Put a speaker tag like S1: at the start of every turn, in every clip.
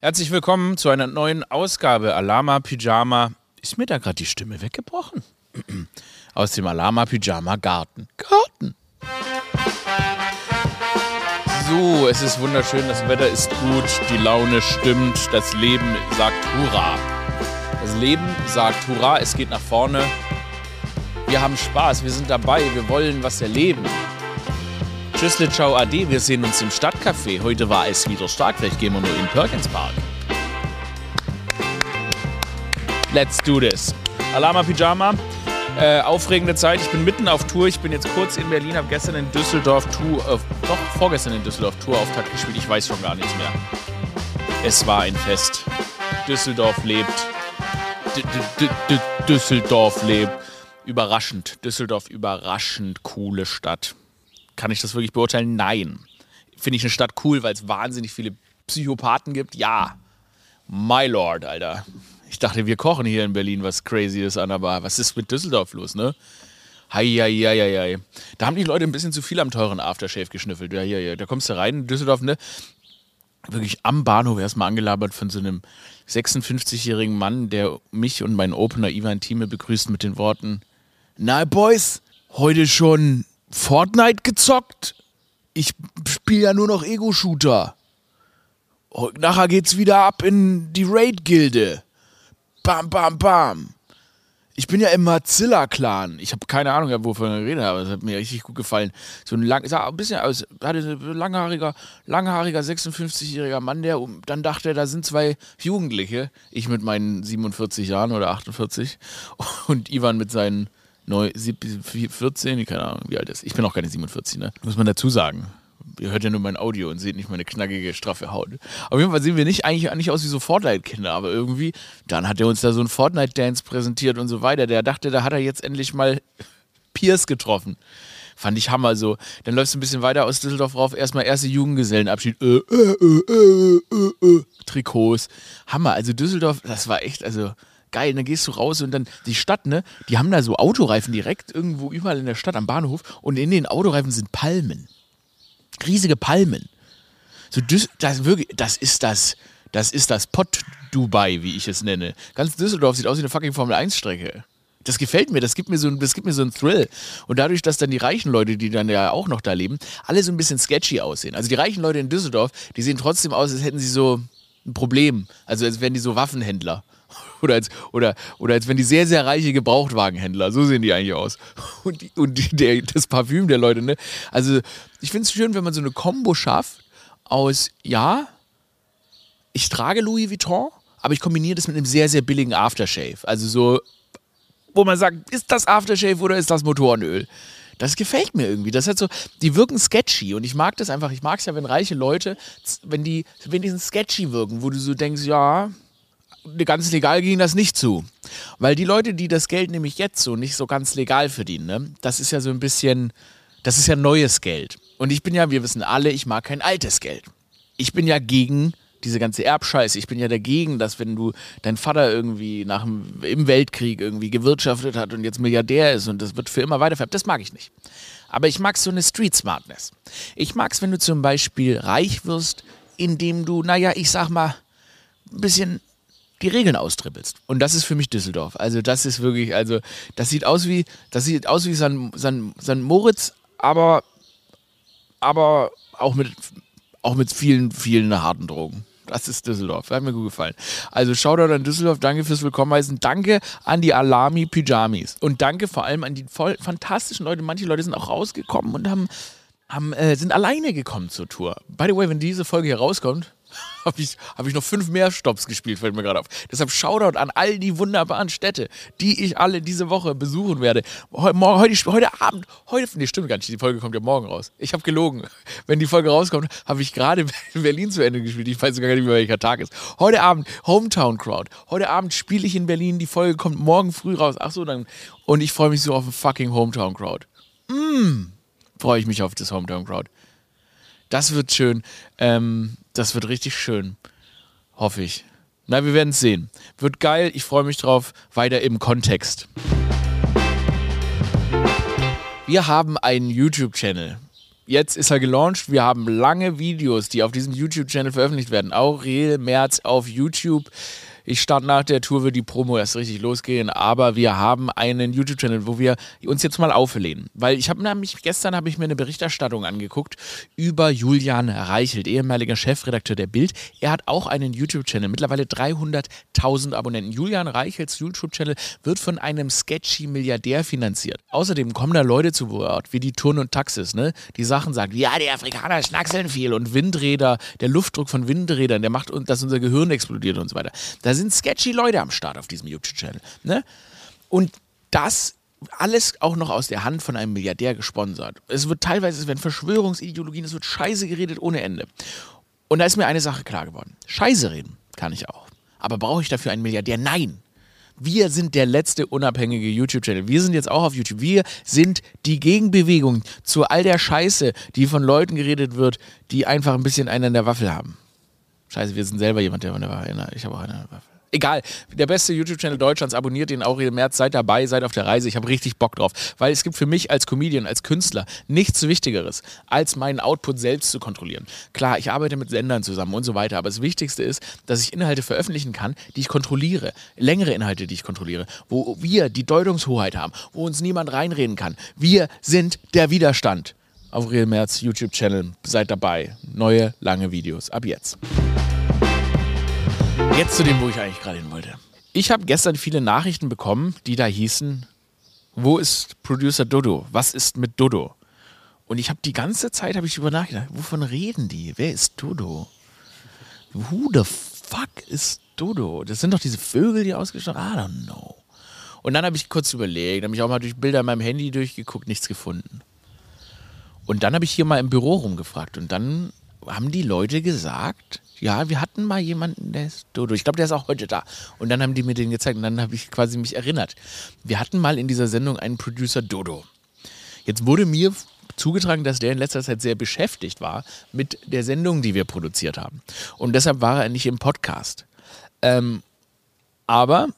S1: Herzlich willkommen zu einer neuen Ausgabe Alama Pyjama. Ist mir da gerade die Stimme weggebrochen? Aus dem Alama Pyjama Garten. Garten. So, es ist wunderschön, das Wetter ist gut, die Laune stimmt, das Leben sagt Hurra. Das Leben sagt Hurra, es geht nach vorne. Wir haben Spaß, wir sind dabei, wir wollen was erleben. Tschüssle, ciao, ade. Wir sehen uns im Stadtcafé. Heute war es wieder stark. Vielleicht gehen wir nur in Perkins Park. Let's do this. Alama Pyjama. Äh, aufregende Zeit. Ich bin mitten auf Tour. Ich bin jetzt kurz in Berlin, habe gestern in Düsseldorf Tour, äh, doch vorgestern in Düsseldorf Tour Auftakt gespielt. Ich weiß schon gar nichts mehr. Es war ein Fest. Düsseldorf lebt. D -d -d Düsseldorf lebt. Überraschend. Düsseldorf überraschend coole Stadt. Kann ich das wirklich beurteilen? Nein. Finde ich eine Stadt cool, weil es wahnsinnig viele Psychopathen gibt? Ja. My Lord, Alter. Ich dachte, wir kochen hier in Berlin was crazy ist an, aber was ist mit Düsseldorf los, ne? Heieieiei. Da haben die Leute ein bisschen zu viel am teuren Aftershave geschnüffelt. Ja, ja, ja. Da kommst du rein in Düsseldorf, ne? Wirklich am Bahnhof erstmal angelabert von so einem 56-jährigen Mann, der mich und meinen Opener Ivan Thieme begrüßt mit den Worten: Na, Boys, heute schon Fortnite gezockt? Ich spiele ja nur noch Ego-Shooter. Nachher geht's wieder ab in die Raid-Gilde. Bam, bam, bam. Ich bin ja im Mozilla-Clan. Ich habe keine Ahnung, wovon ich rede, aber es hat mir richtig gut gefallen. So ein lang, sah ein bisschen aus, hatte ein langhaariger, langhaariger 56-jähriger Mann, der dann dachte, da sind zwei Jugendliche. Ich mit meinen 47 Jahren oder 48 und Ivan mit seinen 14, keine Ahnung, wie alt ist. Ich bin auch keine 47, ne? Muss man dazu sagen. Ihr hört ja nur mein Audio und seht nicht meine knackige, straffe Haut. Auf jeden Fall sehen wir nicht eigentlich nicht aus wie so Fortnite-Kinder, aber irgendwie, dann hat er uns da so einen Fortnite-Dance präsentiert und so weiter. Der dachte, da hat er jetzt endlich mal Pierce getroffen. Fand ich Hammer so. Dann läufst du ein bisschen weiter aus Düsseldorf rauf, erstmal erste Jugendgesellenabschied. Äh, äh, äh, äh, äh, Trikots. Hammer. Also Düsseldorf, das war echt, also geil. Und dann gehst du raus und dann die Stadt, ne? Die haben da so Autoreifen direkt irgendwo überall in der Stadt am Bahnhof und in den Autoreifen sind Palmen. Riesige Palmen. So, das, wirklich, das ist das, das ist das Pott Dubai, wie ich es nenne. Ganz Düsseldorf sieht aus wie eine fucking Formel 1 Strecke. Das gefällt mir, das gibt mir, so, das gibt mir so einen Thrill. Und dadurch, dass dann die reichen Leute, die dann ja auch noch da leben, alle so ein bisschen sketchy aussehen. Also die reichen Leute in Düsseldorf, die sehen trotzdem aus, als hätten sie so ein Problem. Also als wären die so Waffenhändler. Oder als, oder, oder als wenn die sehr, sehr reiche Gebrauchtwagenhändler, so sehen die eigentlich aus. Und, die, und die, der, das Parfüm der Leute, ne? Also, ich finde es schön, wenn man so eine Kombo schafft aus, ja, ich trage Louis Vuitton, aber ich kombiniere das mit einem sehr, sehr billigen Aftershave. Also so, wo man sagt, ist das Aftershave oder ist das Motorenöl? Das gefällt mir irgendwie. Das hat so, die wirken sketchy und ich mag das einfach. Ich mag es ja, wenn reiche Leute, wenn die, die sketchy wirken, wo du so denkst, ja, ganz legal ging das nicht zu. Weil die Leute, die das Geld nämlich jetzt so nicht so ganz legal verdienen, ne, das ist ja so ein bisschen, das ist ja neues Geld. Und ich bin ja, wir wissen alle, ich mag kein altes Geld. Ich bin ja gegen diese ganze Erbscheiße. Ich bin ja dagegen, dass wenn du dein Vater irgendwie nach dem, im Weltkrieg irgendwie gewirtschaftet hat und jetzt Milliardär ist und das wird für immer weiterfärbt, das mag ich nicht. Aber ich mag so eine Street Smartness. Ich mag es, wenn du zum Beispiel reich wirst, indem du, naja, ich sag mal, ein bisschen die Regeln austrippelst. Und das ist für mich Düsseldorf. Also das ist wirklich, also das sieht aus wie, das sieht aus wie San, San, San Moritz, aber, aber auch mit, auch mit vielen, vielen harten Drogen. Das ist Düsseldorf. Hat mir gut gefallen. Also Shoutout an Düsseldorf, danke fürs Willkommen heißen. Danke an die Alami Pyjamis. Und danke vor allem an die voll fantastischen Leute. Manche Leute sind auch rausgekommen und haben, haben, äh, sind alleine gekommen zur Tour. By the way, wenn diese Folge hier rauskommt, habe ich, hab ich noch fünf mehr Stops gespielt, fällt mir gerade auf. Deshalb Shoutout an all die wunderbaren Städte, die ich alle diese Woche besuchen werde. Heute, heute, heute Abend, heute, nee, stimmt gar nicht, die Folge kommt ja morgen raus. Ich habe gelogen. Wenn die Folge rauskommt, habe ich gerade in Berlin zu Ende gespielt. Ich weiß gar nicht mehr, welcher Tag ist. Heute Abend Hometown Crowd. Heute Abend spiele ich in Berlin. Die Folge kommt morgen früh raus. Ach so, dann. Und ich freue mich so auf ein fucking Hometown Crowd. Mm, freue ich mich auf das Hometown Crowd. Das wird schön. Ähm, das wird richtig schön. Hoffe ich. Na, wir werden es sehen. Wird geil. Ich freue mich drauf. Weiter im Kontext. Wir haben einen YouTube-Channel. jetzt ist er gelauncht. Wir haben lange Videos, die auf diesem YouTube-Channel veröffentlicht werden. Aurel März auf YouTube. Ich stand nach der Tour, wird die Promo erst richtig losgehen, aber wir haben einen YouTube-Channel, wo wir uns jetzt mal auflehnen. Weil ich habe nämlich, gestern habe ich mir eine Berichterstattung angeguckt über Julian Reichelt, ehemaliger Chefredakteur der Bild. Er hat auch einen YouTube-Channel, mittlerweile 300.000 Abonnenten. Julian Reichelts YouTube-Channel wird von einem sketchy Milliardär finanziert. Außerdem kommen da Leute zu Wort, wie die Turn und Taxis, ne? Die Sachen sagen, ja, die Afrikaner schnackseln viel und Windräder, der Luftdruck von Windrädern, der macht, dass unser Gehirn explodiert und so weiter. Da sind sketchy Leute am Start auf diesem YouTube-Channel. Ne? Und das alles auch noch aus der Hand von einem Milliardär gesponsert. Es wird teilweise, es werden Verschwörungsideologien, es wird Scheiße geredet ohne Ende. Und da ist mir eine Sache klar geworden. Scheiße reden kann ich auch. Aber brauche ich dafür einen Milliardär? Nein. Wir sind der letzte unabhängige YouTube-Channel. Wir sind jetzt auch auf YouTube. Wir sind die Gegenbewegung zu all der Scheiße, die von Leuten geredet wird, die einfach ein bisschen einen an der Waffel haben. Scheiße, wir sind selber jemand, der an der Waffel hat. Ich habe auch eine Waffel egal, der beste YouTube-Channel Deutschlands, abonniert den Aurel März, seid dabei, seid auf der Reise. Ich habe richtig Bock drauf, weil es gibt für mich als Comedian, als Künstler nichts Wichtigeres, als meinen Output selbst zu kontrollieren. Klar, ich arbeite mit Sendern zusammen und so weiter, aber das Wichtigste ist, dass ich Inhalte veröffentlichen kann, die ich kontrolliere, längere Inhalte, die ich kontrolliere, wo wir die Deutungshoheit haben, wo uns niemand reinreden kann. Wir sind der Widerstand. Aurel März YouTube-Channel, seid dabei. Neue, lange Videos. Ab jetzt. Jetzt zu dem, wo ich eigentlich gerade hin wollte. Ich habe gestern viele Nachrichten bekommen, die da hießen, wo ist Producer Dodo? Was ist mit Dodo? Und ich habe die ganze Zeit habe ich über nachgedacht, wovon reden die? Wer ist Dodo? Who the fuck ist Dodo? Das sind doch diese Vögel, die ausgestattet I don't know. Und dann habe ich kurz überlegt, habe ich auch mal durch Bilder in meinem Handy durchgeguckt, nichts gefunden. Und dann habe ich hier mal im Büro rumgefragt und dann haben die Leute gesagt, ja, wir hatten mal jemanden, der ist Dodo. Ich glaube, der ist auch heute da. Und dann haben die mir den gezeigt und dann habe ich quasi mich erinnert. Wir hatten mal in dieser Sendung einen Producer Dodo. Jetzt wurde mir zugetragen, dass der in letzter Zeit sehr beschäftigt war mit der Sendung, die wir produziert haben. Und deshalb war er nicht im Podcast. Ähm, aber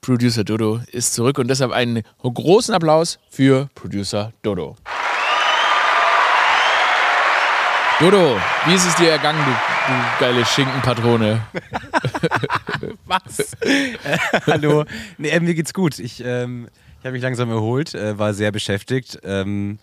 S1: Producer Dodo ist zurück und deshalb einen großen Applaus für Producer Dodo. Dodo, wie ist es dir ergangen, du, du geile Schinkenpatrone?
S2: Was? äh, hallo. Nee, äh, mir geht's gut. Ich, ähm, ich habe mich langsam erholt, äh, war sehr beschäftigt. Ähm,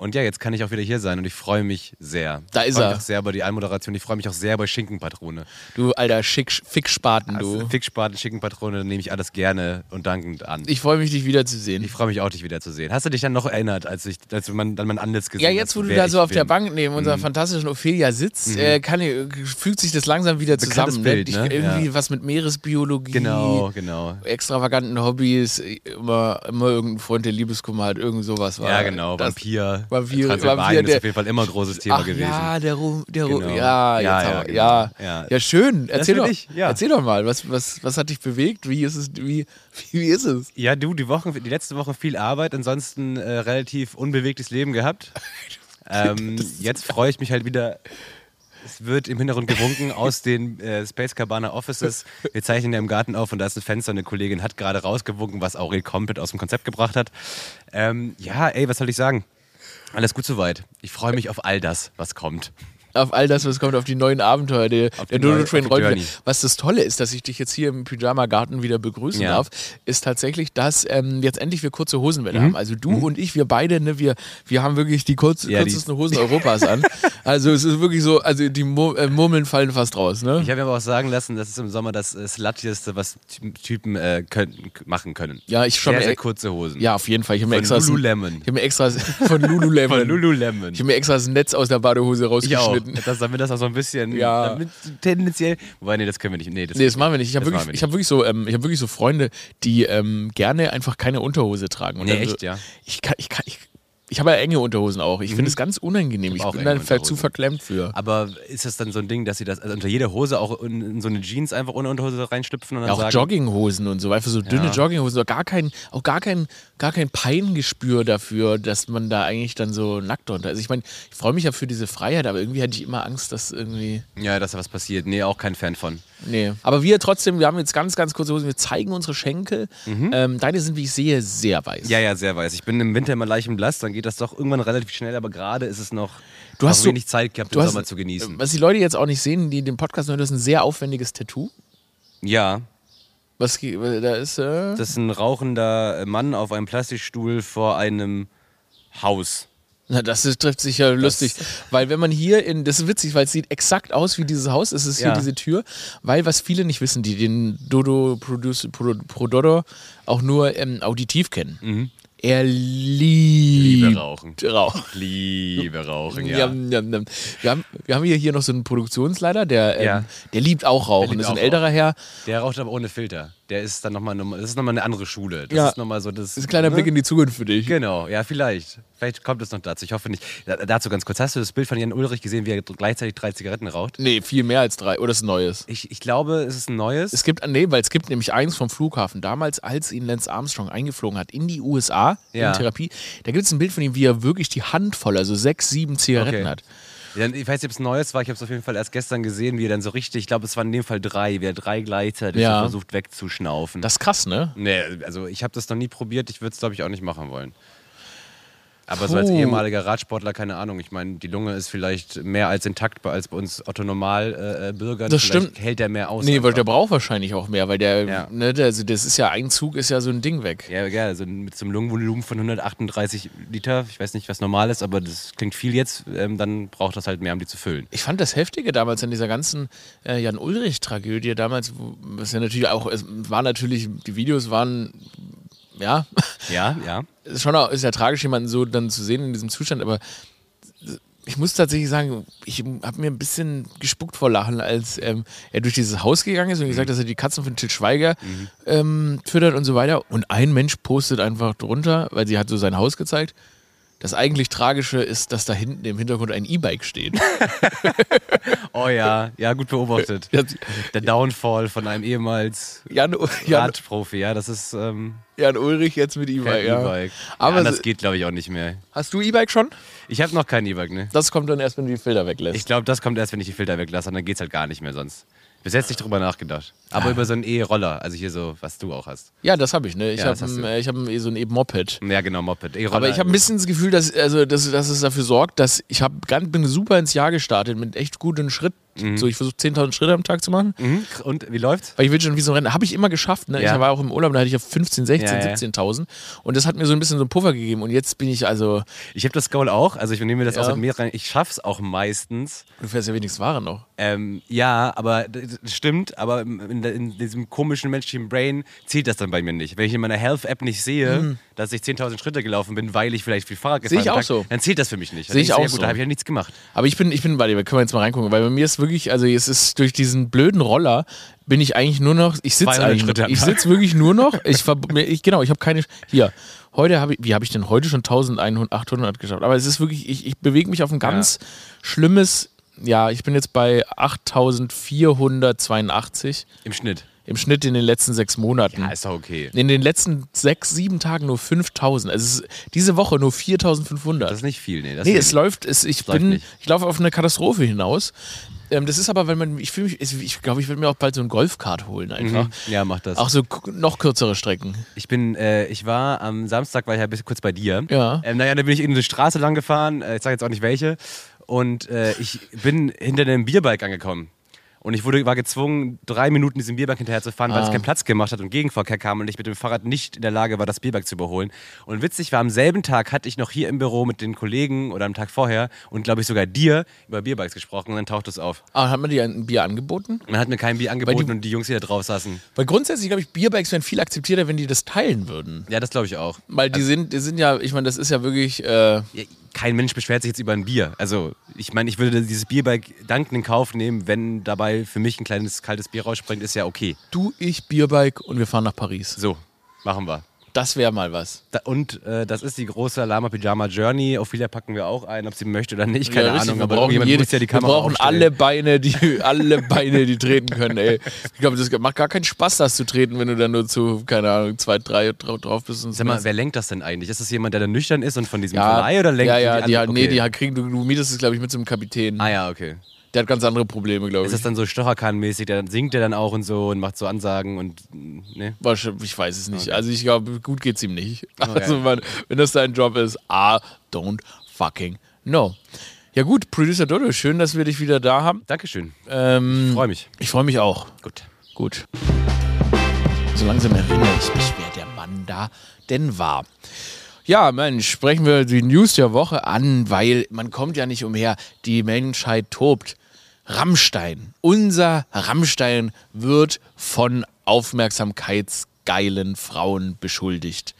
S2: und ja, jetzt kann ich auch wieder hier sein und ich freue mich sehr.
S1: Da ist
S2: ich
S1: er.
S2: Mich auch sehr über die Anmoderation. Ich freue mich auch sehr bei Schinkenpatrone.
S1: Du alter Schick, Fickspaten, du.
S2: Also, Fickspaten, Schinkenpatrone, nehme ich alles gerne und dankend an.
S1: Ich freue mich, dich wiederzusehen.
S2: Ich freue mich auch, dich wiederzusehen. Hast du dich dann noch erinnert, als, ich, als man dann mein Antlitz gesehen
S1: Ja, jetzt, wo du da so auf bin. der Bank neben unserer mhm. fantastischen Ophelia sitzt, mhm. äh, kann, fügt sich das langsam wieder
S2: Bekanntes
S1: zusammen.
S2: Bild, ne?
S1: Irgendwie ja. was mit Meeresbiologie.
S2: Genau, genau.
S1: Extravaganten Hobbys, immer, immer irgendein Freund, der Liebeskummer hat, irgend sowas war.
S2: Ja, genau. Das, Vampir.
S1: Vampir,
S2: Vampir der, ist auf jeden Fall immer ein großes Thema
S1: ach,
S2: gewesen.
S1: Ja, der Rum, der Rum,
S2: genau.
S1: ja,
S2: ja,
S1: ja,
S2: ja,
S1: genau. ja,
S2: ja,
S1: ja. schön. Erzähl doch,
S2: ich, ja.
S1: erzähl doch mal, was, was, was hat dich bewegt? Wie ist es, wie, wie ist es?
S2: Ja, du, die Wochen, die letzte Woche viel Arbeit, ansonsten äh, relativ unbewegtes Leben gehabt. ähm, jetzt freue ich mich halt wieder es wird im Hintergrund gewunken aus den äh, Space Cabana Offices. Wir zeichnen ja im Garten auf und da ist ein Fenster. Eine Kollegin hat gerade rausgewunken, was Aurel komplett aus dem Konzept gebracht hat. Ähm, ja, ey, was soll ich sagen? Alles gut soweit. Ich freue mich auf all das, was kommt
S1: auf all das, was kommt, auf die neuen Abenteuer der, der Dodo Train Rollenspiele. Was das Tolle ist, dass ich dich jetzt hier im Pyjama-Garten wieder begrüßen ja. darf, ist tatsächlich, dass ähm, jetzt endlich wir kurze Hosenwelle mhm. haben. Also du mhm. und ich, wir beide, ne, wir, wir haben wirklich die kurz, ja, kürzesten die Hosen Europas an. Also es ist wirklich so, also die Mur äh, Murmeln fallen fast raus. Ne?
S2: Ich habe mir aber auch sagen lassen, das ist im Sommer das äh, Sluttieste, was Typen äh, können, machen können.
S1: Ja, ich schon
S2: sehr, sehr kurze Hosen.
S1: Ja, auf jeden Fall. Ich habe mir extra
S2: Lululemon.
S1: Ich habe mir extra von Lululemon.
S2: von Lululemon.
S1: Ich habe mir extra das Netz aus der Badehose rausgeschnitten.
S2: Ich auch. Das, damit das auch so ein bisschen
S1: ja.
S2: tendenziell. Wobei, nee, das können wir nicht. Nee, das,
S1: nee, das machen wir nicht. Ich habe wirklich, ich hab wirklich, so, ähm, hab wirklich so Freunde, die ähm, gerne einfach keine Unterhose tragen.
S2: Und nee, echt, so,
S1: ja. Ich kann, ich kann, ich, ich habe ja enge Unterhosen auch. Ich mhm. finde es ganz unangenehm. Ich, ich bin da zu verklemmt für.
S2: Aber ist das dann so ein Ding, dass sie das also unter jeder Hose auch in, in so eine Jeans einfach ohne Unterhose reinschlüpfen und dann
S1: ja, auch
S2: sagen,
S1: Jogginghosen und so, einfach so dünne ja. Jogginghosen, gar kein, auch gar kein, gar kein Peingespür dafür, dass man da eigentlich dann so nackt drunter. Also ich meine, ich freue mich ja für diese Freiheit, aber irgendwie hatte ich immer Angst, dass irgendwie.
S2: Ja, dass da was passiert. Nee, auch kein Fan von.
S1: Nee. Aber wir trotzdem, wir haben jetzt ganz, ganz kurze Hosen, wir zeigen unsere Schenkel. Ähm, deine sind, wie ich sehe, sehr weiß.
S2: Ja, ja, sehr weiß. Ich bin im Winter immer leicht im Blass, dann geht das doch irgendwann relativ schnell, aber gerade ist es noch,
S1: Du hast
S2: noch
S1: so-
S2: wenig Zeit gehabt, den
S1: hast,
S2: Sommer zu genießen.
S1: Was die Leute jetzt auch nicht sehen, die den Podcast hören, das ist ein sehr aufwendiges Tattoo.
S2: ja,
S1: Was ge- da ist, äh,
S2: das ist ein rauchender Mann auf einem Plastikstuhl vor einem Haus.
S1: Na, das trifft sich ja lustig. Weil wenn man hier in, das ist witzig, weil es sieht exakt aus wie dieses Haus, es ist hier
S2: Ja.
S1: diese Tür, weil was viele nicht wissen, die den Dodo Produce, Pro, Prododo auch nur ähm, auditiv kennen. Er liebt
S2: Liebe rauchen.
S1: Rauchen.
S2: Liebe rauchen, ja.
S1: Wir, haben, wir haben hier, hier noch so einen Produktionsleiter, der, ähm,
S2: Ja.
S1: der liebt auch Rauchen.
S2: liebt
S1: das ist ein älterer Herr.
S2: Der raucht aber ohne Filter. Der ist dann nochmal, das ist nochmal eine andere Schule. Das
S1: Ja.
S2: ist nochmal so das.
S1: Das ist ein kleiner
S2: ne?
S1: Blick in die Zukunft für dich.
S2: Genau, ja, vielleicht. Vielleicht kommt es noch dazu. Ich hoffe nicht. Da, dazu ganz kurz. Hast du das Bild von Jan Ulrich gesehen, wie er gleichzeitig drei Zigaretten raucht?
S1: Nee, viel mehr als drei. Oder ist ein neues.
S2: Ich, ich glaube, es ist ein neues.
S1: Es gibt, nee, weil es gibt nämlich eins vom Flughafen. Damals, als ihn Lance Armstrong eingeflogen hat in die USA
S2: Ja.
S1: in Therapie, da gibt es ein Bild von ihm, wie er wirklich die Hand voll, also sechs, sieben Zigaretten
S2: Okay.
S1: hat.
S2: Ja, ich weiß nicht, ob es neues war. Ich habe es auf jeden Fall erst gestern gesehen, wie er dann so richtig, ich glaube, es waren in dem Fall drei, wie er drei gleichzeitig
S1: Ja.
S2: so versucht wegzuschnaufen.
S1: Das ist krass, ne?
S2: nee, also ich habe das noch nie probiert. Ich würde es, glaube ich, auch nicht machen wollen. Aber so als
S1: Puh.
S2: ehemaliger Radsportler, keine Ahnung. Ich meine, die Lunge ist vielleicht mehr als intakt als bei uns Otto-Normal-Bürgern.
S1: Das
S2: vielleicht
S1: stimmt.
S2: hält der mehr aus.
S1: Nee, weil der braucht wahrscheinlich auch mehr, weil der,
S2: Ja.
S1: ne, der, also das ist ja, ein Zug ist ja so ein Ding weg.
S2: Ja, ja, also mit so einem Lungenvolumen von 138 Liter, ich weiß nicht, was normal ist, aber das klingt viel jetzt, ähm, dann braucht das halt mehr, um die zu füllen.
S1: Ich fand das Heftige damals an dieser ganzen äh, Jan-Ulrich-Tragödie damals, was ja natürlich auch, es war natürlich, die Videos waren, ja,
S2: Ja, ja.
S1: ist schon auch, ist ja tragisch, jemanden so dann zu sehen in diesem Zustand, aber ich muss tatsächlich sagen, ich habe mir ein bisschen gespuckt vor Lachen, als ähm, er durch dieses Haus gegangen ist und gesagt, dass er die Katzen von Til Schweiger ähm, füttert und so weiter. Und ein Mensch postet einfach drunter, weil sie hat so sein Haus gezeigt. Das eigentlich Tragische ist, dass da hinten im Hintergrund ein E-Bike steht.
S2: Oh ja, ja, gut beobachtet. Der Downfall von einem ehemals
S1: Jan, Jan,
S2: Radprofi, ja, das ist ähm,
S1: Jan Ulrich jetzt mit E-Bike. Ja.
S2: E-Bike.
S1: Aber
S2: ja, das geht, glaube ich, auch nicht mehr.
S1: Hast du E-Bike schon?
S2: Ich habe noch kein E-Bike, ne?
S1: Das kommt dann erst, wenn du die Filter weglässt.
S2: Ich glaube, das kommt erst, wenn ich die Filter weglasse, und dann geht's halt gar nicht mehr sonst. Bis jetzt nicht drüber nachgedacht. Aber über so einen E-Roller, also hier so, was du auch hast.
S1: ja, das habe ich. Ne? Ich
S2: Ja,
S1: habe ich hab ein- so ein E-Moped.
S2: Ja, genau, Moped. E-Roller.
S1: Aber ich habe ein bisschen das Gefühl, dass, also, dass, dass es dafür sorgt, dass ich hab, ganz- bin super ins Jahr gestartet mit echt guten Schritt. So, ich versuche 10.000 Schritte am Tag zu machen.
S2: Mhm. Und wie läuft's?
S1: Weil ich will schon wie so ein Rennen. Habe ich immer geschafft. Ne?
S2: Ja.
S1: Ich war auch im Urlaub, da hatte ich ja 15, 16,
S2: Ja, ja.
S1: 17.000. Und das hat mir so ein bisschen so einen Puffer gegeben. Und jetzt bin ich also,
S2: Ich habe das Goal auch, also ich nehme mir das
S1: Ja.
S2: auch seit mehreren, ich schaff's auch meistens.
S1: du fährst ja wenigstens Ware noch.
S2: Ähm, ja, aber das stimmt, aber in, in diesem komischen menschlichen Brain zählt das dann bei mir nicht. Wenn ich in meiner Health-App nicht sehe, dass ich 10.000 Schritte gelaufen bin, weil ich vielleicht viel Fahrrad
S1: Mhm. Sehe
S2: gefahren
S1: ich
S2: bin,
S1: auch so.
S2: dann zählt das für mich nicht.
S1: Sehe ich auch
S2: ja, gut,
S1: so.
S2: Da habe ich ja nichts gemacht.
S1: Aber ich bin, ich bin, warte, können wir jetzt mal reingucken, weil bei mir ist wirklich, also es ist durch diesen blöden Roller bin ich eigentlich nur noch, ich sitze
S2: 200
S1: eigentlich,
S2: Schritte
S1: ich sitze wirklich nur noch, ich, ich genau, ich habe keine, hier, heute habe ich, wie habe ich denn heute schon 1800 geschafft? Aber es ist wirklich, ich, ich bewege mich auf ein ganz schlimmes, ja, ich bin jetzt bei 8482
S2: Im Schnitt.
S1: Im Schnitt in den letzten sechs Monaten.
S2: Ja, ist doch okay.
S1: in den letzten sechs, sieben Tagen nur 5000. Also es ist diese Woche nur 4500.
S2: Das ist nicht viel, nee. Das
S1: Nee, es läuft, es, ich
S2: läuft
S1: bin,
S2: nicht.
S1: ich laufe auf eine Katastrophe hinaus. Ähm, das ist aber, wenn man, ich fühle mich, ich glaube, ich würde mir auch bald so ein Golfkart holen einfach.
S2: Mhm. Ja, mach das.
S1: Auch so noch kürzere Strecken.
S2: Ich bin, äh, ich war am Samstag, war ich ja ein bisschen kurz bei dir.
S1: Ja.
S2: Ähm, naja, da bin ich in eine Straße lang gefahren, äh, ich sage jetzt auch nicht welche. Und äh, ich bin hinter einem Bierbike angekommen. Und ich wurde, war gezwungen, drei Minuten diesem Bierbike hinterherzufahren, weil es
S1: Ah.
S2: keinen Platz gemacht hat und Gegenverkehr kam und ich mit dem Fahrrad nicht in der Lage war, das Bierbike zu überholen. Und witzig war, am selben Tag hatte ich noch hier im Büro mit den Kollegen oder am Tag vorher und glaube ich sogar dir über Bierbikes gesprochen und dann taucht es auf.
S1: Ah, hat man dir ein Bier angeboten?
S2: Man hat mir kein Bier angeboten
S1: die-
S2: und die Jungs, die da drauf saßen.
S1: Weil grundsätzlich, glaube ich, Bierbikes wären viel akzeptierter, wenn die das teilen würden.
S2: Ja, das glaube ich auch.
S1: Weil die sind, die sind ja, ich meine, das ist ja wirklich, äh,
S2: Ja, kein Mensch beschwert sich jetzt über ein Bier. Also, ich meine, ich würde dieses Bierbike dankend in Kauf nehmen, wenn dabei für mich ein kleines kaltes Bier rausspringt, ist ja okay.
S1: du, ich, Bierbike und wir fahren nach Paris.
S2: So, machen wir.
S1: Das wäre mal was.
S2: Da, und äh, das ist die große Lama Pyjama Journey. Ophelia packen wir auch ein, ob sie möchte oder nicht. Keine
S1: Ja, richtig,
S2: Ahnung,
S1: wir
S2: aber
S1: brauchen jede-
S2: muss ja die Kamera
S1: Wir brauchen
S2: aufstellen.
S1: alle Beine, die alle Beine, die treten können, ey. Ich glaube, das macht gar keinen Spaß, das zu treten, wenn du dann nur zu, keine Ahnung, zwei, drei dra- drauf bist. Und
S2: Sag mal, wer lenkt das denn eigentlich? Ist das jemand, der dann nüchtern ist und von diesem
S1: ja,
S2: Verleih oder lenkt
S1: ja, ja,
S2: die,
S1: die,
S2: anderen?
S1: nee,
S2: Okay.
S1: die kriegen, du, du mietest es, glaube ich, mit so einem Kapitän.
S2: Ah ja, okay.
S1: Der hat ganz andere Probleme, glaube ich.
S2: Ist das dann so Stocherkahn-mäßig? Dann singt er dann auch und so und macht so Ansagen und. Ne?
S1: Ich weiß es nicht.
S2: Okay.
S1: Also ich glaube, gut geht's ihm nicht.
S2: Okay.
S1: Also man, wenn das dein Job ist, I don't fucking know. Ja gut, Producer Dodo, schön, dass wir dich wieder da haben.
S2: Dankeschön.
S1: Ähm,
S2: Freue mich.
S1: ich freue mich auch.
S2: Gut.
S1: Gut. So langsam erinnere ich mich, wer der Mann da denn war. Ja, Mensch, sprechen wir die News der Woche an, weil man kommt ja nicht umher. Die Menschheit tobt. Rammstein. Unser Rammstein wird von aufmerksamkeitsgeilen Frauen beschuldigt.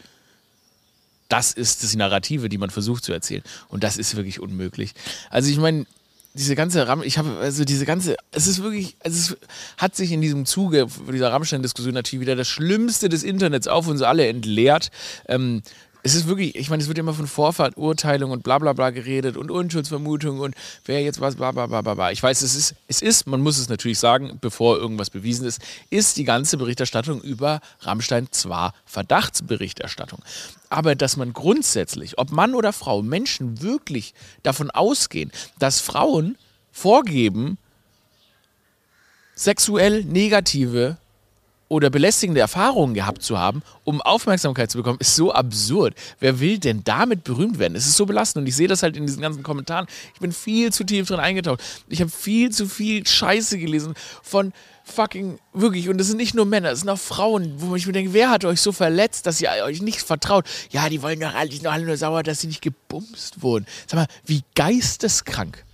S1: Das ist die Narrative, die man versucht zu erzählen. Und das ist wirklich unmöglich. Also ich meine, diese ganze Ram, ich habe also diese ganze, es ist wirklich, es hat sich in diesem Zuge dieser Rammstein-Diskussion natürlich wieder das Schlimmste des Internets auf uns alle entleert. Ähm, es ist wirklich, ich meine, es wird immer von Vorverurteilung und bla bla bla geredet und Unschuldsvermutung und wer jetzt was, bla bla bla bla. Ich weiß, es ist, es ist, man muss es natürlich sagen, bevor irgendwas bewiesen ist, ist die ganze Berichterstattung über Rammstein zwar Verdachtsberichterstattung, aber dass man grundsätzlich, ob Mann oder Frau, Menschen wirklich davon ausgehen, dass Frauen vorgeben, sexuell negative oder belästigende Erfahrungen gehabt zu haben, um Aufmerksamkeit zu bekommen, ist so absurd. Wer will denn damit berühmt werden? Es ist so belastend und ich sehe das halt in diesen ganzen Kommentaren. Ich bin viel zu tief drin eingetaucht. Ich habe viel zu viel Scheiße gelesen von fucking wirklich und das sind nicht nur Männer, es sind auch Frauen, wo ich mir denke, wer hat euch so verletzt, dass ihr euch nicht vertraut? Ja, die wollen doch alle, die sind doch alle nur sauer, dass sie nicht gebumst wurden. Sag mal, wie geisteskrank.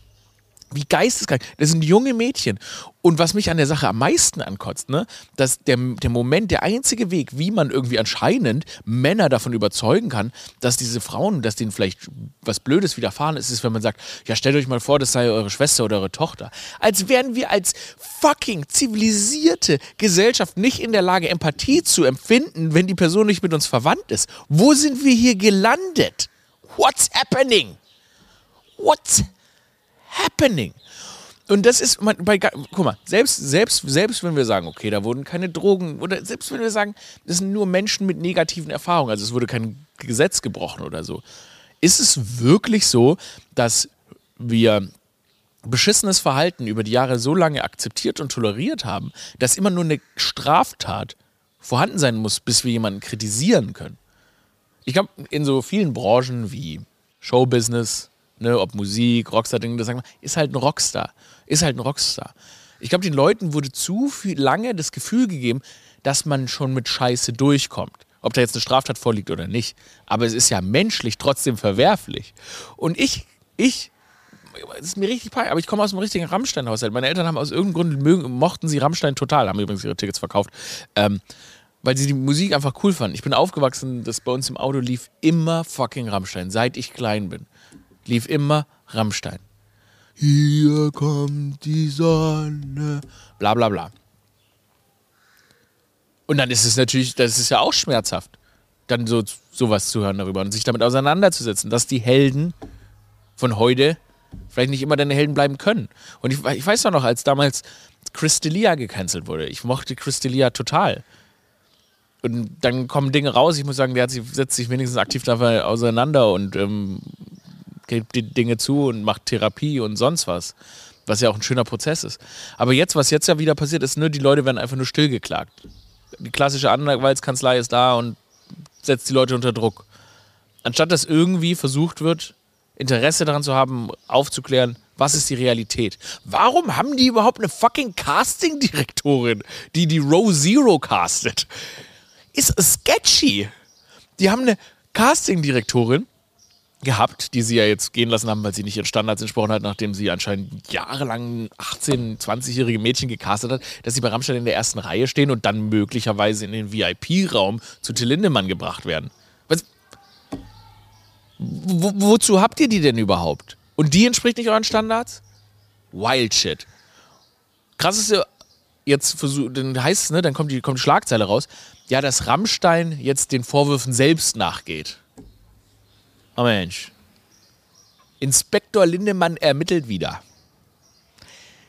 S1: Wie geisteskrank. Das sind junge Mädchen. Und was mich an der Sache am meisten ankotzt, ne, dass der, der Moment, der einzige Weg, wie man irgendwie anscheinend Männer davon überzeugen kann, dass diese Frauen, dass denen vielleicht was Blödes widerfahren ist, ist, wenn man sagt, ja, stellt euch mal vor, das sei eure Schwester oder eure Tochter. Als wären wir als fucking zivilisierte Gesellschaft nicht in der Lage, Empathie zu empfinden, wenn die Person nicht mit uns verwandt ist. Wo sind wir hier gelandet? What's happening? What's happening? Und das ist, man, bei, guck mal, selbst, selbst, selbst wenn wir sagen, okay, da wurden keine Drogen, oder selbst wenn wir sagen, das sind nur Menschen mit negativen Erfahrungen, also es wurde kein Gesetz gebrochen oder so, ist es wirklich so, dass wir beschissenes Verhalten über die Jahre so lange akzeptiert und toleriert haben, dass immer nur eine Straftat vorhanden sein muss, bis wir jemanden kritisieren können? ich glaube, in so vielen Branchen wie Showbusiness, ne, ob Musik, Rockstar-Ding, das sagen wir, ist halt ein Rockstar. Ist halt ein Rockstar. Ich glaube, den Leuten wurde zu lange das Gefühl gegeben, dass man schon mit Scheiße durchkommt. Ob da jetzt eine Straftat vorliegt oder nicht. Aber es ist ja menschlich trotzdem verwerflich. Und ich, ich, es ist mir richtig peinlich, aber ich komme aus einem richtigen Rammstein-Haushalt. Meine Eltern haben aus irgendeinem Grund mochten sie Rammstein total, haben übrigens ihre Tickets verkauft. Ähm, weil sie die Musik einfach cool fanden. Ich bin aufgewachsen, dass bei uns im Auto lief immer fucking Rammstein, seit ich klein bin. Lief immer Rammstein. Hier kommt die Sonne. Bla bla bla. Und dann ist es natürlich, das ist ja auch schmerzhaft, dann so sowas zu hören darüber und sich damit auseinanderzusetzen, dass die Helden von heute vielleicht nicht immer deine Helden bleiben können. Und ich, ich weiß noch, als damals Crystalia gecancelt wurde. Ich mochte Crystalia total. Und dann kommen Dinge raus. Ich muss sagen, der hat sich, setzt sich wenigstens aktiv dabei auseinander und ähm, gibt die Dinge zu und macht Therapie und sonst was. Was ja auch ein schöner Prozess ist. Aber jetzt, was jetzt ja wieder passiert ist, nur die Leute werden einfach nur stillgeklagt. Die klassische Anwaltskanzlei ist da und setzt die Leute unter Druck. Anstatt dass irgendwie versucht wird, Interesse daran zu haben, aufzuklären, was ist die Realität? Warum haben die überhaupt eine fucking Casting-Direktorin, die die Row Zero castet? Ist sketchy. Die haben eine Casting-Direktorin gehabt, die sie ja jetzt gehen lassen haben, weil sie nicht ihren Standards entsprochen hat, nachdem sie anscheinend jahrelang 18-, 20-jährige Mädchen gecastet hat, dass sie bei Rammstein in der ersten Reihe stehen und dann möglicherweise in den VIP-Raum zu Till Lindemann gebracht werden. Was, wo, wozu habt ihr die denn überhaupt? Und die entspricht nicht euren Standards? Wild shit. Krass ist ja, jetzt versucht, dann heißt es, ne, dann kommt die, kommt die Schlagzeile raus, ja, dass Rammstein jetzt den Vorwürfen selbst nachgeht. Oh Mensch. Inspektor Lindemann ermittelt wieder.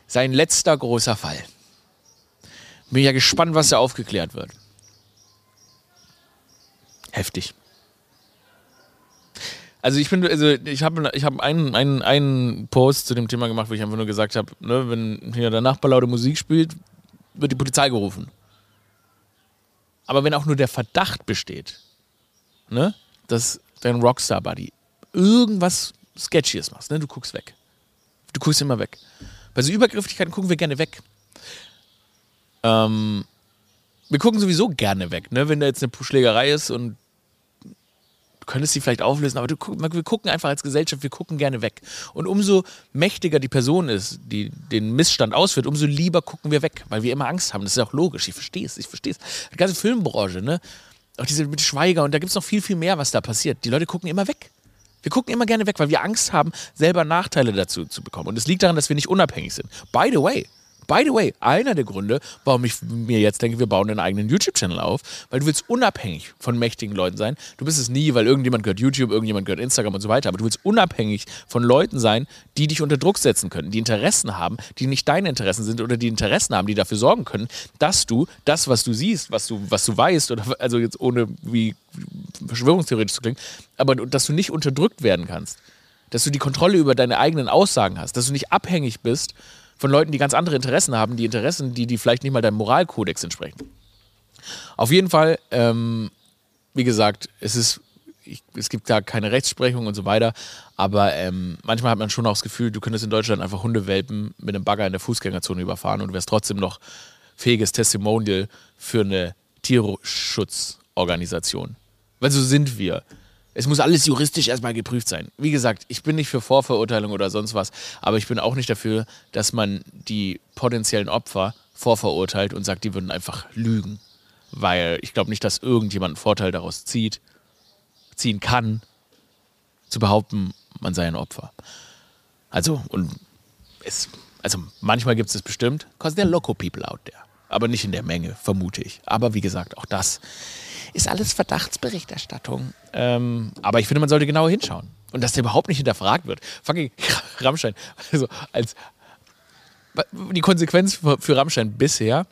S1: Sein letzter großer Fall. Bin ja gespannt, was da aufgeklärt wird. Heftig. Also ich bin, also ich habe ich hab einen, einen, einen Post zu dem Thema gemacht, wo ich einfach nur gesagt habe, ne, wenn hier der Nachbar laute Musik spielt, wird die Polizei gerufen. Aber wenn auch nur der Verdacht besteht, ne, dass dein Rockstar-Buddy irgendwas Sketchyes machst, ne, du guckst weg. Du guckst immer weg. Bei so Übergrifflichkeiten gucken wir gerne weg. Ähm, wir gucken sowieso gerne weg, ne? Wenn da jetzt eine Schlägerei ist und du könntest sie vielleicht auflösen, aber du, wir gucken einfach als Gesellschaft, wir gucken gerne weg. Und umso mächtiger die Person ist, die den Missstand ausführt, umso lieber gucken wir weg, weil wir immer Angst haben. Das ist auch logisch, ich verstehe es, ich verstehe es. Die ganze Filmbranche, ne? Auch diese mit Schweiger und da gibt es noch viel, viel mehr, was da passiert. Die Leute gucken immer weg. Wir gucken immer gerne weg, weil wir Angst haben, selber Nachteile dazu zu bekommen. Und es liegt daran, dass wir nicht unabhängig sind. By the way, By the way, einer der Gründe, warum ich mir jetzt denke, wir bauen einen eigenen YouTube-Channel auf, weil du willst unabhängig von mächtigen Leuten sein. Du bist es nie, weil irgendjemand gehört YouTube, irgendjemand gehört Instagram und so weiter, aber du willst unabhängig von Leuten sein, die dich unter Druck setzen können, die Interessen haben, die nicht deine Interessen sind oder die Interessen haben, die dafür sorgen können, dass du das, was du siehst, was du, was du weißt, oder also jetzt ohne wie verschwörungstheoretisch zu klingen, aber dass du nicht unterdrückt werden kannst. Dass du die Kontrolle über deine eigenen Aussagen hast, dass du nicht abhängig bist von Leuten, die ganz andere Interessen haben, die Interessen, die, die vielleicht nicht mal deinem Moralkodex entsprechen. Auf jeden Fall, ähm, wie gesagt, es ist, ich, es gibt da keine Rechtsprechung und so weiter, aber ähm, manchmal hat man schon auch das Gefühl, du könntest in Deutschland einfach Hundewelpen mit einem Bagger in der Fußgängerzone überfahren und du wärst trotzdem noch fähiges Testimonial für eine Tierschutzorganisation. Weil so sind wir. Es muss alles juristisch erstmal geprüft sein. Wie gesagt, ich bin nicht für Vorverurteilung oder sonst was, aber ich bin auch nicht dafür, dass man die potenziellen Opfer vorverurteilt und sagt, die würden einfach lügen. Weil ich glaube nicht, dass irgendjemand einen Vorteil daraus zieht, ziehen kann, zu behaupten, man sei ein Opfer. Also, und es, also manchmal gibt es es bestimmt, because there are local people out there. Aber nicht in der Menge, vermute ich. Aber wie gesagt, auch das ist alles Verdachtsberichterstattung. Ähm, aber ich finde, man sollte genauer hinschauen. Und dass der überhaupt nicht hinterfragt wird. Fucking Rammstein. Also als die Konsequenz für Rammstein bisher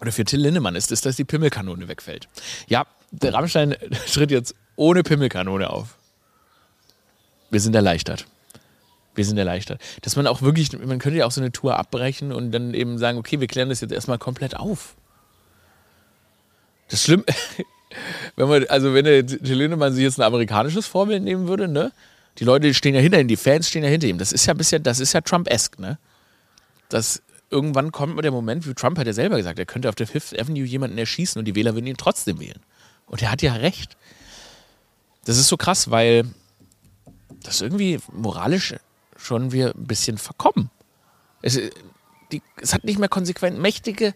S1: oder für Till Lindemann ist, ist, dass die Pimmelkanone wegfällt. Ja, der Rammstein tritt jetzt ohne Pimmelkanone auf. Wir sind erleichtert. Wir sind erleichtert. Dass man auch wirklich, man könnte ja auch so eine Tour abbrechen und dann eben sagen, okay, wir klären das jetzt erstmal komplett auf. Das Schlimme, wenn man, also wenn der Lindemann sich jetzt ein amerikanisches Vorbild nehmen würde, ne? Die Leute stehen ja hinter ihm, die Fans stehen ja hinter ihm. Das ist ja ein bisschen, das ist ja Trump-esque, ne? Das irgendwann kommt der Moment, wie Trump hat ja selber gesagt, er könnte auf der Fifth Avenue jemanden erschießen und die Wähler würden ihn trotzdem wählen. Und er hat ja recht. Das ist so krass, weil das irgendwie moralisch schon wir ein bisschen verkommen. Es, die, es hat nicht mehr konsequent mächtige,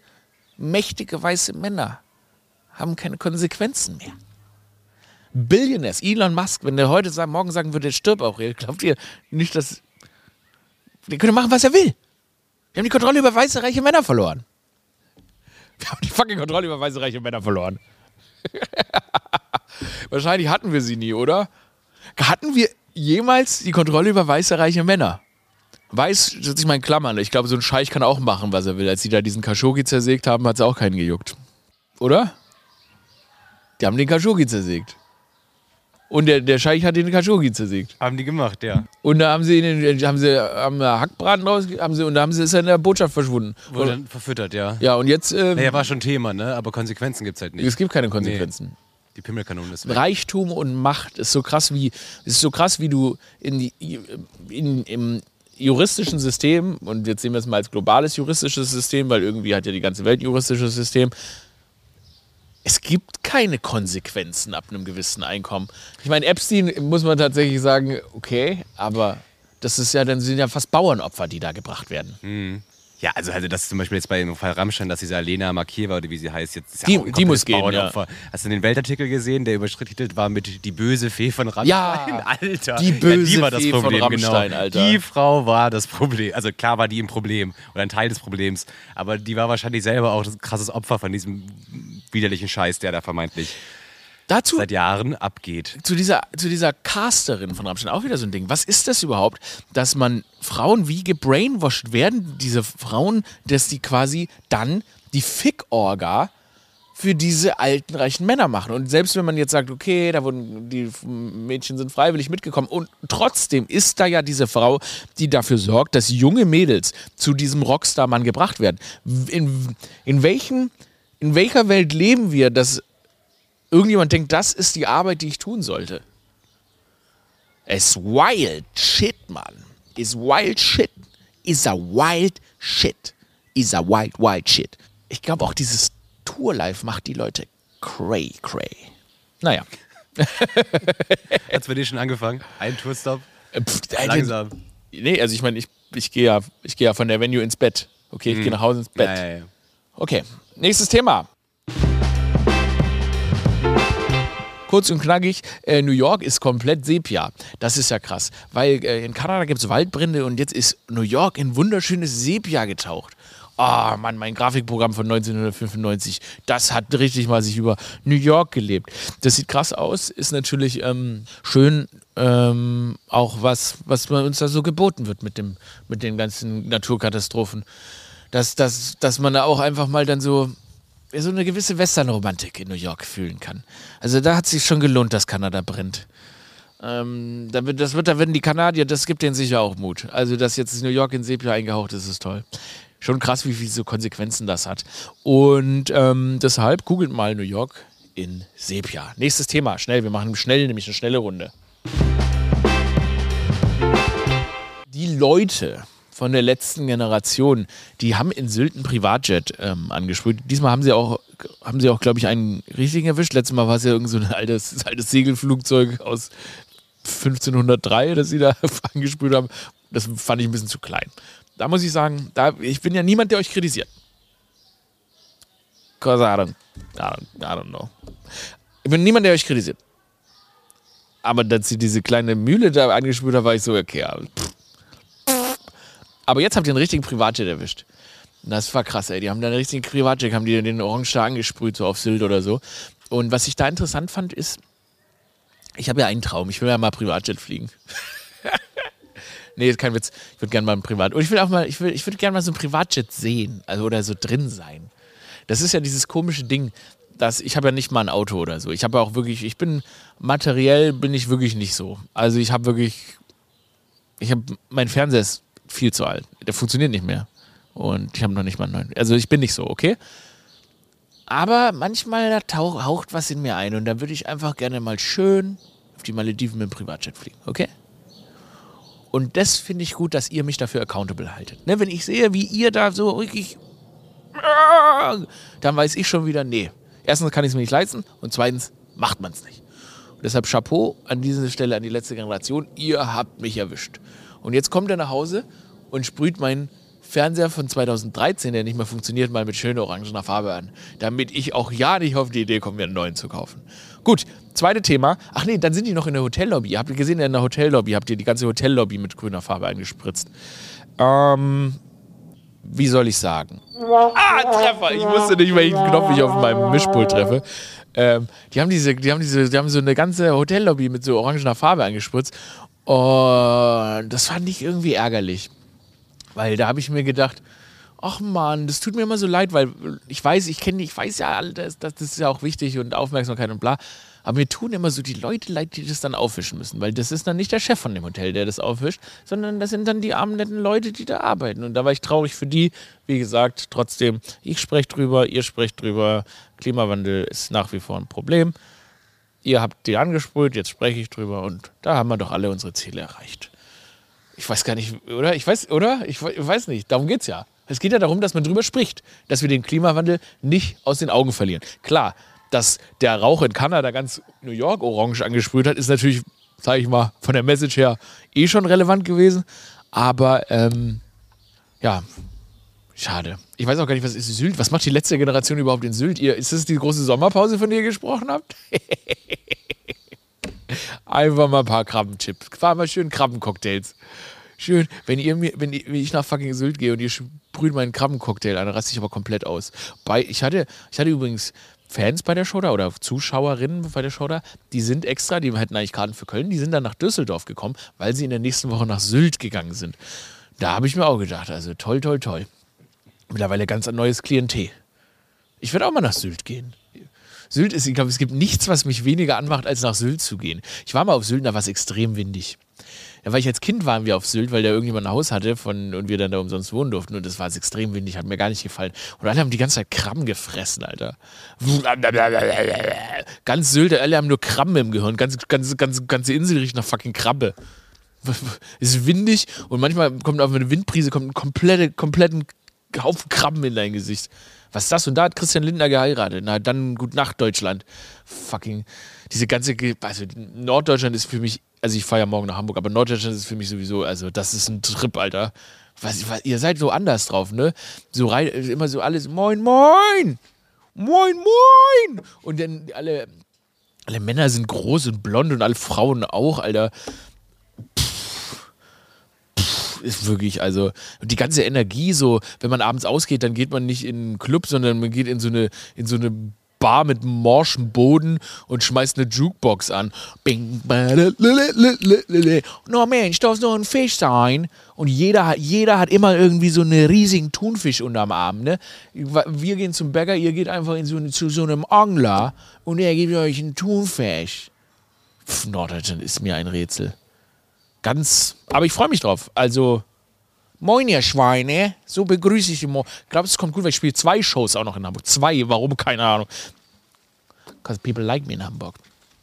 S1: mächtige weiße Männer haben keine Konsequenzen mehr. Billionaires, Elon Musk, wenn der heute sagen, morgen sagen würde, stirb auch, glaubt ihr nicht, dass. Der könnte machen, was er will. Wir haben die Kontrolle über weiße, reiche Männer verloren. Wir haben die fucking Kontrolle über weiße, reiche Männer verloren. Wahrscheinlich hatten wir sie nie, oder? Hatten wir jemals die Kontrolle über weiße, reiche Männer? Weiß setze ich mal in Klammern. Ich glaube, so ein Scheich kann auch machen, was er will. Als sie da diesen Khashoggi zersägt haben, hat es auch keinen gejuckt. Oder? Die haben den Khashoggi zersägt. Und der, der Scheich hat den Khashoggi zersägt.
S2: Haben die gemacht, ja.
S1: Und da haben sie ihn, haben sie haben Hackbraten raus, haben sie, und da haben sie ist er in der Botschaft verschwunden.
S2: Wurde dann verfüttert, ja.
S1: Ja, und jetzt. Ähm,
S2: naja, war schon Thema, ne? Aber Konsequenzen gibt es halt nicht.
S1: Es gibt keine Konsequenzen. Nee.
S2: Die Pimmelkanone ist weg.
S1: Reichtum und Macht ist so krass wie ist so krass wie du in die, in, im juristischen System und jetzt sehen wir es mal als globales juristisches System, weil irgendwie hat ja die ganze Welt juristisches System es gibt keine Konsequenzen ab einem gewissen Einkommen. Ich meine, Epstein muss man tatsächlich sagen, okay, aber das ist ja, dann sind ja fast Bauernopfer, die da gebracht werden.
S2: Mhm. Ja, also, also das zum Beispiel jetzt bei dem Fall Rammstein, dass diese Alena Markieva oder wie sie heißt, jetzt
S1: ist ja die, die muss gehen, ja.
S2: Hast du den Weltartikel gesehen, der übertitelt war mit die böse Fee von Rammstein?
S1: Ja,
S2: Alter.
S1: Die böse ja, die war das
S2: Fee
S1: Problem, von genau. Rammstein,
S2: genau.
S1: Alter.
S2: Die Frau war das Problem. Also klar war die im Problem oder ein Teil des Problems, aber die war wahrscheinlich selber auch ein krasses Opfer von diesem widerlichen Scheiß, der da vermeintlich
S1: Dazu,
S2: seit Jahren abgeht.
S1: Zu dieser, zu dieser Casterin von Rammstein auch wieder so ein Ding. Was ist das überhaupt, dass man Frauen wie gebrainwashed werden, diese Frauen, dass die quasi dann die Fick-Orga für diese alten, reichen Männer machen. Und selbst wenn man jetzt sagt, okay, da wurden die Mädchen sind freiwillig mitgekommen und trotzdem ist da ja diese Frau, die dafür sorgt, dass junge Mädels zu diesem Rockstar-Mann gebracht werden. In, in, welchen, in welcher Welt leben wir, dass irgendjemand denkt, das ist die Arbeit, die ich tun sollte? Es wild shit, Mann. Is wild shit. Is a wild shit. Is a wild, wild shit. Ich glaube auch dieses Tourlife macht die Leute cray, cray. Naja.
S2: Hat es bei dir schon angefangen? Ein Tourstop?
S1: Äh, pff, Langsam. Nee, also ich meine, ich, ich gehe ja, geh ja von der Venue ins Bett. Okay, ich mhm. gehe nach Hause ins Bett. Ja, ja, ja. Okay, nächstes Thema. Kurz und knackig, äh, New York ist komplett Sepia. Das ist ja krass, weil äh, in Kanada gibt es Waldbrände und jetzt ist New York in wunderschönes Sepia getaucht. Ah, oh Mann, mein Grafikprogramm von 1995, das hat richtig mal sich über New York gelebt. Das sieht krass aus, ist natürlich ähm, schön, ähm, auch was, was uns da so geboten wird mit, dem, mit den ganzen Naturkatastrophen. Dass, dass, dass man da auch einfach mal dann so, so eine gewisse Westernromantik in New York fühlen kann. Also da hat sich schon gelohnt, dass Kanada brennt. Ähm, da wird, das wird, da werden die Kanadier, das gibt denen sicher auch Mut. Also, dass jetzt New York in Sepia eingehaucht ist, ist toll schon krass, wie viele so Konsequenzen das hat. Und ähm, deshalb googelt mal New York in Sepia. Nächstes Thema, schnell, wir machen schnell, nämlich eine schnelle Runde. Die Leute von der letzten Generation, die haben in Sylt ein Privatjet ähm, angesprüht. Diesmal haben sie auch, haben sie auch, glaube ich, einen richtigen erwischt. Letztes Mal war es ja irgend so ein altes, altes Segelflugzeug aus 1503, das sie da angesprüht haben. Das fand ich ein bisschen zu klein da muss ich sagen, da, ich bin ja niemand, der euch kritisiert. Cause I don't, I don't, I don't know. Ich bin niemand, der euch kritisiert. Aber dass sie diese kleine Mühle da angespült hat, war ich so, okay, ja, Aber jetzt habt ihr einen richtigen Privatjet erwischt. Das war krass, ey. Die haben da einen richtigen Privatjet, haben die den Orange da angesprüht, so auf Sylt oder so. Und was ich da interessant fand, ist, ich habe ja einen Traum. Ich will ja mal Privatjet fliegen. Nee, ist kein Witz. Ich würde gerne mal ein Privat. Und ich will auch mal, ich, ich würde gerne mal so ein Privatjet sehen. Also oder so drin sein. Das ist ja dieses komische Ding, dass ich habe ja nicht mal ein Auto oder so. Ich habe auch wirklich, ich bin materiell bin ich wirklich nicht so. Also ich habe wirklich, ich habe, mein Fernseher ist viel zu alt. Der funktioniert nicht mehr. Und ich habe noch nicht mal einen neuen. Also ich bin nicht so, okay? Aber manchmal da tauch, haucht was in mir ein und da würde ich einfach gerne mal schön auf die Malediven mit dem Privatjet fliegen, okay? Und das finde ich gut, dass ihr mich dafür accountable haltet. Ne, wenn ich sehe, wie ihr da so richtig. Dann weiß ich schon wieder, nee. Erstens kann ich es mir nicht leisten und zweitens macht man es nicht. Deshalb Chapeau an dieser Stelle an die letzte Generation. Ihr habt mich erwischt. Und jetzt kommt er nach Hause und sprüht meinen Fernseher von 2013, der nicht mehr funktioniert, mal mit schöner orangener Farbe an. Damit ich auch ja nicht auf die Idee komme, mir einen neuen zu kaufen. Gut, Zweite Thema. Ach nee, dann sind die noch in der Hotellobby. Habt ihr gesehen, in der Hotellobby habt ihr die ganze Hotellobby mit grüner Farbe eingespritzt. Ähm, wie soll ich sagen? Ah, Treffer! Ich wusste nicht, welchen Knopf ich auf meinem Mischpult treffe. Ähm, die haben diese, die haben diese, die haben so eine ganze Hotellobby mit so orangener Farbe eingespritzt. Und das fand ich irgendwie ärgerlich. Weil da habe ich mir gedacht, ach man, das tut mir immer so leid, weil ich weiß, ich kenne, ich weiß ja, das, das ist ja auch wichtig und Aufmerksamkeit und bla. Aber mir tun immer so die Leute leid, die das dann aufwischen müssen, weil das ist dann nicht der Chef von dem Hotel, der das aufwischt, sondern das sind dann die armen, netten Leute, die da arbeiten. Und da war ich traurig für die. Wie gesagt, trotzdem, ich spreche drüber, ihr sprecht drüber. Klimawandel ist nach wie vor ein Problem. Ihr habt die angesprüht, jetzt spreche ich drüber und da haben wir doch alle unsere Ziele erreicht. Ich weiß gar nicht, oder? Ich weiß, oder? Ich weiß nicht. Darum geht es ja. Es geht ja darum, dass man drüber spricht, dass wir den Klimawandel nicht aus den Augen verlieren. Klar, dass der Rauch in Kanada ganz New York orange angesprüht hat, ist natürlich, sage ich mal, von der Message her eh schon relevant gewesen. Aber ähm, ja, schade. Ich weiß auch gar nicht, was ist Sylt? Was macht die letzte Generation überhaupt in Sylt? Ihr, ist das die große Sommerpause, von der ihr gesprochen habt? Einfach mal ein paar Krabbenchips. Fahr mal schön Krabbencocktails. Schön, wenn ihr mir, wenn ich nach fucking Sylt gehe und ihr sprüht meinen Krabbencocktail an, raste ich aber komplett aus. Bei, ich hatte, ich hatte übrigens Fans bei der Show da oder Zuschauerinnen bei der Show da, die sind extra, die hätten eigentlich Karten für Köln, die sind dann nach Düsseldorf gekommen, weil sie in der nächsten Woche nach Sylt gegangen sind. Da habe ich mir auch gedacht, also toll, toll, toll. Mittlerweile ganz ein neues Klientel. Ich werde auch mal nach Sylt gehen. Sylt ist, ich glaube, es gibt nichts, was mich weniger anmacht, als nach Sylt zu gehen. Ich war mal auf Sylt, da war es extrem windig. Ja, weil ich als Kind waren wir auf Sylt, weil da irgendjemand ein Haus hatte von, und wir dann da umsonst wohnen durften. Und das war extrem windig, hat mir gar nicht gefallen. Und alle haben die ganze Zeit Krabben gefressen, Alter. Ganz Sylt, alle haben nur Krabben im Gehirn. Ganz, ganz, ganz, ganze Insel riecht nach fucking Krabbe. Ist windig und manchmal kommt auf eine Windbrise kommt ein komplette, kompletten Haufen Krabben in dein Gesicht. Was ist das? Und da hat Christian Lindner geheiratet. Na, dann gut Nacht, Deutschland. Fucking, diese ganze, also Norddeutschland ist für mich also ich fahre ja morgen nach Hamburg, aber Norddeutschland ist für mich sowieso, also das ist ein Trip, Alter. Was, was, ihr seid so anders drauf, ne? So rein, immer so alles, moin, moin! Moin, moin! Und dann alle, alle Männer sind groß und blond und alle Frauen auch, Alter. Pff, ist wirklich, also die ganze Energie so, wenn man abends ausgeht, dann geht man nicht in einen Club, sondern man geht in so eine, in so eine Bar mit morschem Boden und schmeißt eine Jukebox an. Bing, no Mensch, da soll ein Fisch sein. Und jeder hat, jeder hat immer irgendwie so einen riesigen Thunfisch unterm Arm. Ne? Wir gehen zum Bäcker, ihr geht einfach in so, zu so einem Angler und er gibt euch einen Thunfisch. Pff, Norddeutschland ist mir ein Rätsel. Ganz, aber ich freue mich drauf. Also, Moin, ihr Schweine. So begrüße ich immer. Ich glaube, es kommt gut, weil ich spiele zwei Shows auch noch in Hamburg. Zwei, warum? Keine Ahnung. Because people like me in Hamburg.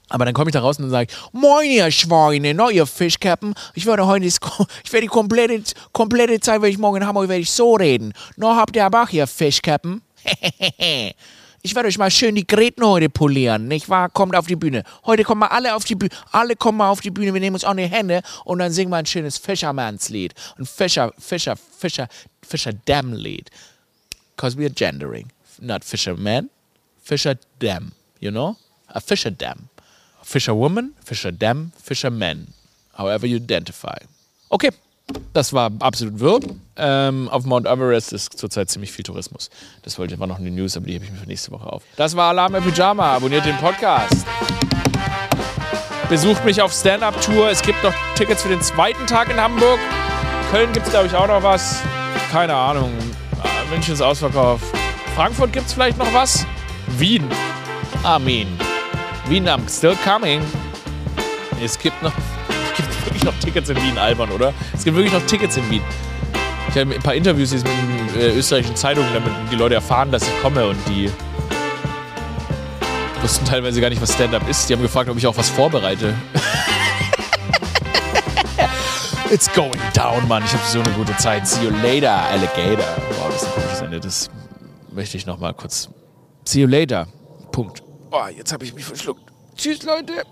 S1: Aber dann komme ich da raus und sage, Moin, ihr Schweine, no, ihr Fischkappen. Ich werde heute, ich werde die komplette, komplette Zeit, wenn ich morgen in Hamburg, werde ich so reden. No, habt ihr aber auch, ihr Fischkappen. Ich werde euch mal schön die Gräten heute polieren, nicht wahr? Kommt auf die Bühne. Heute kommen wir alle auf die Bühne. Alle kommen mal auf die Bühne. Wir nehmen uns auch die Hände und dann singen wir ein schönes Fischermannslied. Ein Fischer, Fischer, Fischer, Fischer Dam Lied. Because we are gendering. Not Fisherman, Fisher Dam. You know? A Fisher Dam. Fisherwoman, Fisher Dam, Fisherman. However you identify. Okay. Das war absolut wirr. Ähm, auf Mount Everest ist zurzeit ziemlich viel Tourismus. Das wollte ich war noch eine News, aber die habe ich mir für nächste Woche auf. Das war Alarm im Pyjama. Abonniert den Podcast. Besucht mich auf Stand-Up-Tour. Es gibt noch Tickets für den zweiten Tag in Hamburg. Köln gibt es, glaube ich, auch noch was. Keine Ahnung. Ah, München ist ausverkauft. Frankfurt gibt es vielleicht noch was. Wien. Amen. Wien, I'm still coming. Es gibt noch gibt wirklich noch Tickets in Wien, albern, oder? Es gibt wirklich noch Tickets in Wien. Ich habe ein paar Interviews jetzt mit äh, österreichischen Zeitungen, damit die Leute erfahren, dass ich komme und die wussten teilweise gar nicht, was Stand-Up ist. Die haben gefragt, ob ich auch was vorbereite. It's going down, Mann. Ich habe so eine gute Zeit. See you later, Alligator. Wow, das ist ein komisches Ende. Das möchte ich noch mal kurz. See you later. Punkt. Oh, jetzt habe ich mich verschluckt. Tschüss, Leute.